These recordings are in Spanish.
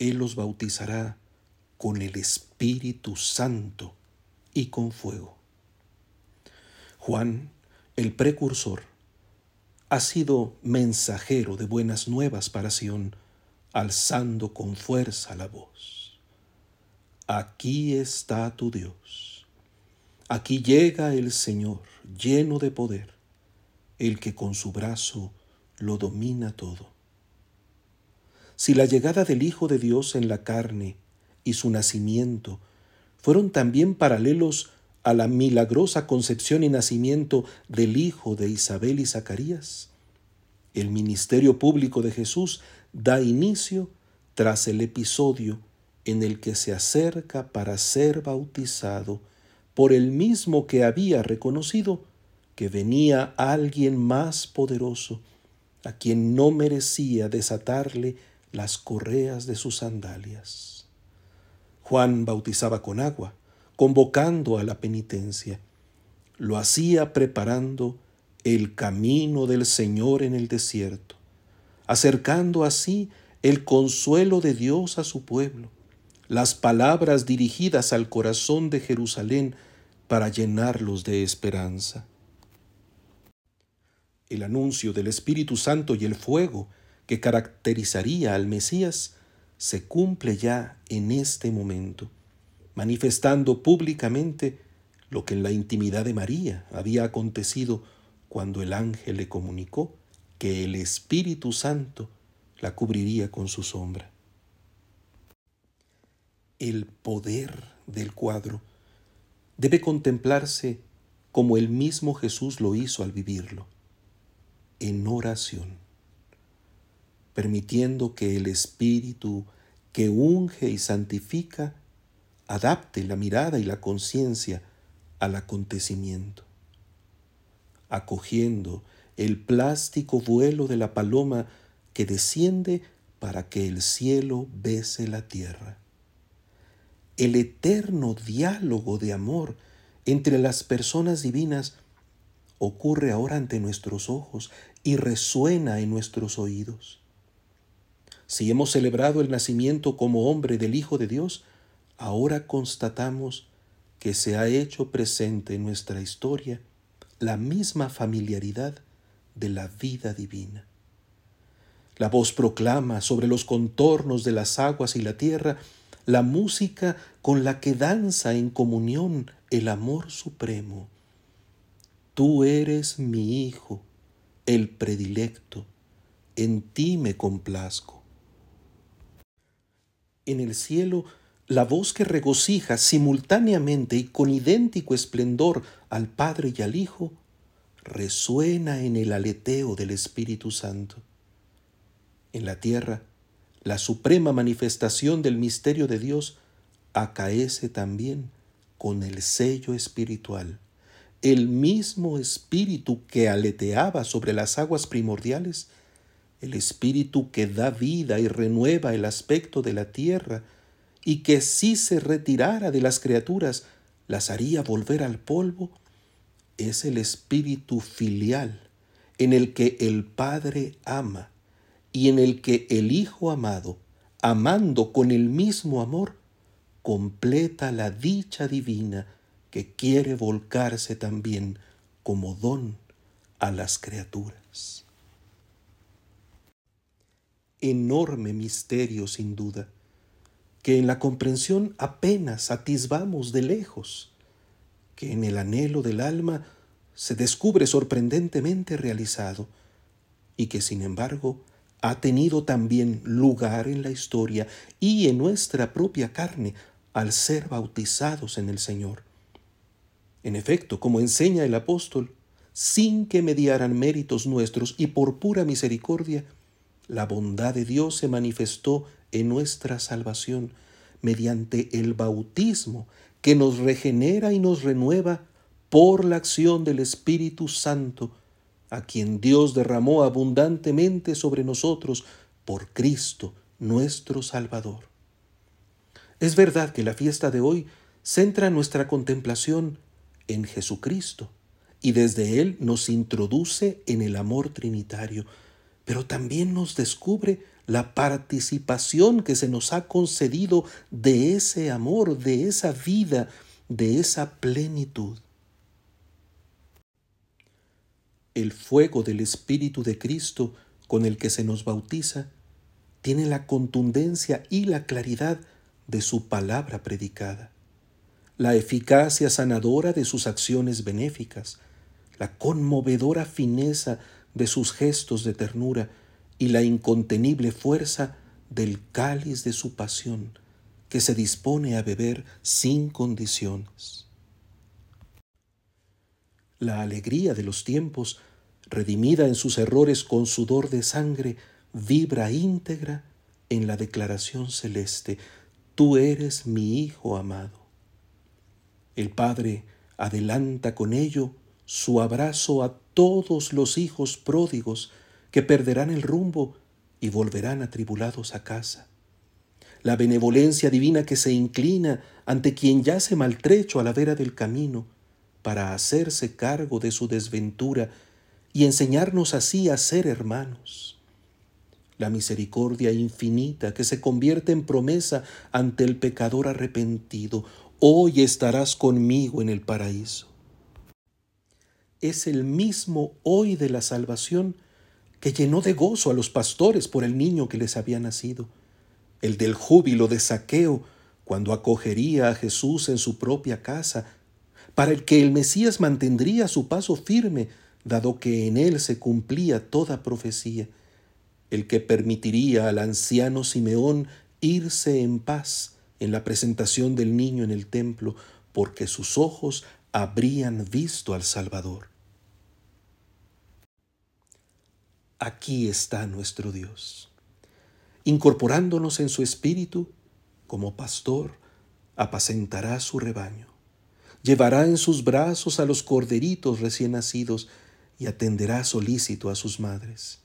Él los bautizará con el Espíritu Santo y con fuego. Juan, el precursor, ha sido mensajero de buenas nuevas para Sión, alzando con fuerza la voz. Aquí está tu Dios. Aquí llega el Señor, lleno de poder, el que con su brazo lo domina todo. Si la llegada del Hijo de Dios en la carne y su nacimiento fueron también paralelos a la milagrosa concepción y nacimiento del hijo de Isabel y Zacarías, el ministerio público de Jesús da inicio tras el episodio en el que se acerca para ser bautizado por el mismo que había reconocido que venía alguien más poderoso, a quien no merecía desatarle las correas de sus sandalias. Juan bautizaba con agua, convocando a la penitencia. Lo hacía preparando el camino del Señor en el desierto, acercando así el consuelo de Dios a su pueblo, las palabras dirigidas al corazón de Jerusalén para llenarlos de esperanza. El anuncio del Espíritu Santo y el fuego que caracterizaría al Mesías se cumple ya en este momento manifestando públicamente lo que en la intimidad de María había acontecido cuando el ángel le comunicó que el Espíritu Santo la cubriría con su sombra. El poder del cuadro debe contemplarse como el mismo Jesús lo hizo al vivirlo, en oración, permitiendo que el Espíritu que unge y santifica adapte la mirada y la conciencia al acontecimiento, acogiendo el plástico vuelo de la paloma que desciende para que el cielo bese la tierra. El eterno diálogo de amor entre las personas divinas ocurre ahora ante nuestros ojos y resuena en nuestros oídos. Si hemos celebrado el nacimiento como hombre del Hijo de Dios, ahora constatamos que se ha hecho presente en nuestra historia la misma familiaridad de la vida divina. La voz proclama sobre los contornos de las aguas y la tierra la música con la que danza en comunión el amor supremo. Tú eres mi Hijo, el predilecto, en ti me complazco. En el cielo la voz que regocija simultáneamente y con idéntico esplendor al Padre y al Hijo, resuena en el aleteo del Espíritu Santo. En la tierra, la suprema manifestación del misterio de Dios acaece también con el sello espiritual. El mismo espíritu que aleteaba sobre las aguas primordiales, el espíritu que da vida y renueva el aspecto de la tierra, y que si se retirara de las criaturas las haría volver al polvo, es el espíritu filial en el que el Padre ama y en el que el Hijo amado, amando con el mismo amor, completa la dicha divina que quiere volcarse también como don a las criaturas. Enorme misterio sin duda que en la comprensión apenas atisbamos de lejos, que en el anhelo del alma se descubre sorprendentemente realizado y que sin embargo ha tenido también lugar en la historia y en nuestra propia carne al ser bautizados en el Señor. En efecto, como enseña el apóstol, sin que mediaran méritos nuestros y por pura misericordia, la bondad de Dios se manifestó en nuestra salvación mediante el bautismo que nos regenera y nos renueva por la acción del Espíritu Santo, a quien Dios derramó abundantemente sobre nosotros por Cristo nuestro Salvador. Es verdad que la fiesta de hoy centra nuestra contemplación en Jesucristo y desde Él nos introduce en el amor trinitario, pero también nos descubre la participación que se nos ha concedido de ese amor, de esa vida, de esa plenitud. El fuego del Espíritu de Cristo con el que se nos bautiza tiene la contundencia y la claridad de su palabra predicada, la eficacia sanadora de sus acciones benéficas, la conmovedora fineza de sus gestos de ternura y la incontenible fuerza del cáliz de su pasión, que se dispone a beber sin condiciones. La alegría de los tiempos, redimida en sus errores con sudor de sangre, vibra íntegra en la declaración celeste, Tú eres mi Hijo amado. El Padre adelanta con ello su abrazo a todos los hijos pródigos que perderán el rumbo y volverán atribulados a casa. La benevolencia divina que se inclina ante quien yace maltrecho a la vera del camino para hacerse cargo de su desventura y enseñarnos así a ser hermanos. La misericordia infinita que se convierte en promesa ante el pecador arrepentido. Hoy estarás conmigo en el paraíso. Es el mismo hoy de la salvación que llenó de gozo a los pastores por el niño que les había nacido, el del júbilo de saqueo cuando acogería a Jesús en su propia casa, para el que el Mesías mantendría su paso firme, dado que en él se cumplía toda profecía, el que permitiría al anciano Simeón irse en paz en la presentación del niño en el templo, porque sus ojos habrían visto al Salvador. Aquí está nuestro Dios. Incorporándonos en su espíritu, como pastor, apacentará su rebaño. Llevará en sus brazos a los corderitos recién nacidos y atenderá solícito a sus madres.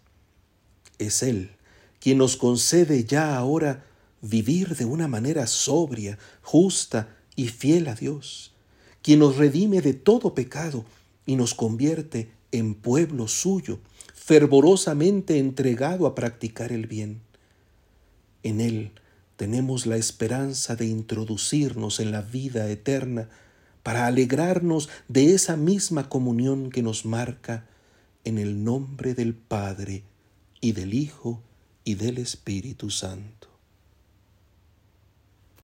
Es Él quien nos concede ya ahora vivir de una manera sobria, justa y fiel a Dios, quien nos redime de todo pecado y nos convierte en pueblo suyo, fervorosamente entregado a practicar el bien. En Él tenemos la esperanza de introducirnos en la vida eterna para alegrarnos de esa misma comunión que nos marca en el nombre del Padre y del Hijo y del Espíritu Santo.